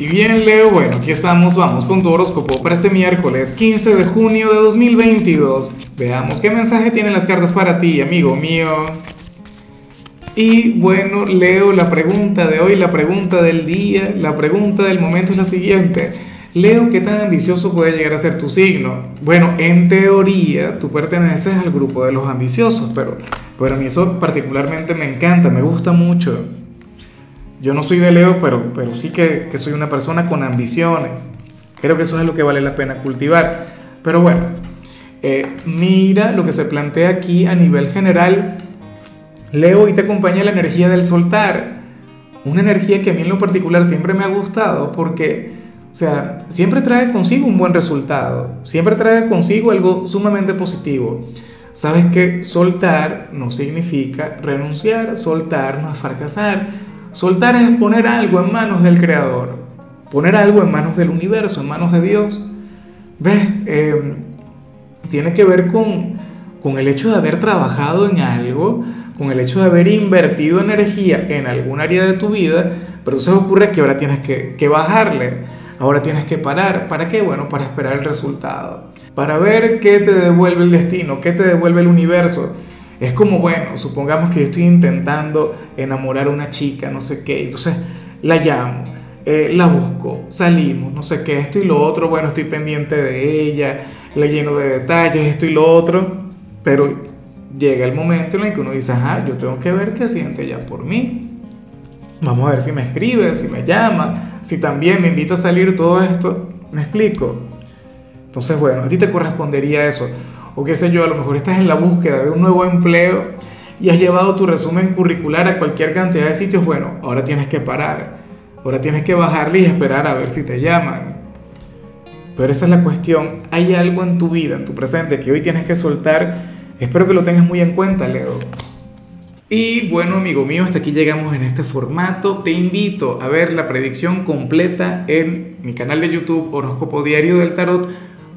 Y bien, Leo, bueno, aquí estamos, vamos con tu horóscopo para este miércoles 15 de junio de 2022. Veamos qué mensaje tienen las cartas para ti, amigo mío. Y bueno, Leo, la pregunta de hoy, la pregunta del día, la pregunta del momento es la siguiente. Leo, ¿qué tan ambicioso puede llegar a ser tu signo? Bueno, en teoría tú perteneces al grupo de los ambiciosos, pero, pero a mí eso particularmente me encanta, me gusta mucho. Yo no soy de Leo, pero, pero sí que, que soy una persona con ambiciones. Creo que eso es lo que vale la pena cultivar. Pero bueno, eh, mira lo que se plantea aquí a nivel general. Leo y te acompaña la energía del soltar. Una energía que a mí en lo particular siempre me ha gustado porque, o sea, siempre trae consigo un buen resultado. Siempre trae consigo algo sumamente positivo. Sabes que soltar no significa renunciar, soltar no es fracasar Soltar es poner algo en manos del Creador, poner algo en manos del universo, en manos de Dios. ¿Ves? Eh, tiene que ver con, con el hecho de haber trabajado en algo, con el hecho de haber invertido energía en algún área de tu vida, pero eso ocurre que ahora tienes que, que bajarle, ahora tienes que parar. ¿Para qué? Bueno, para esperar el resultado, para ver qué te devuelve el destino, qué te devuelve el universo es como, bueno, supongamos que yo estoy intentando enamorar a una chica, no sé qué, entonces la llamo, eh, la busco, salimos, no sé qué, esto y lo otro, bueno, estoy pendiente de ella, la lleno de detalles, esto y lo otro, pero llega el momento en el que uno dice, ajá, yo tengo que ver qué siente ella por mí. Vamos a ver si me escribe, si me llama, si también me invita a salir todo esto. ¿Me explico? Entonces, bueno, a ti te correspondería eso o qué sé yo, a lo mejor estás en la búsqueda de un nuevo empleo y has llevado tu resumen curricular a cualquier cantidad de sitios, bueno, ahora tienes que parar, ahora tienes que bajarle y esperar a ver si te llaman. Pero esa es la cuestión, hay algo en tu vida, en tu presente, que hoy tienes que soltar. Espero que lo tengas muy en cuenta, Leo. Y bueno, amigo mío, hasta aquí llegamos en este formato. Te invito a ver la predicción completa en mi canal de YouTube Horóscopo Diario del Tarot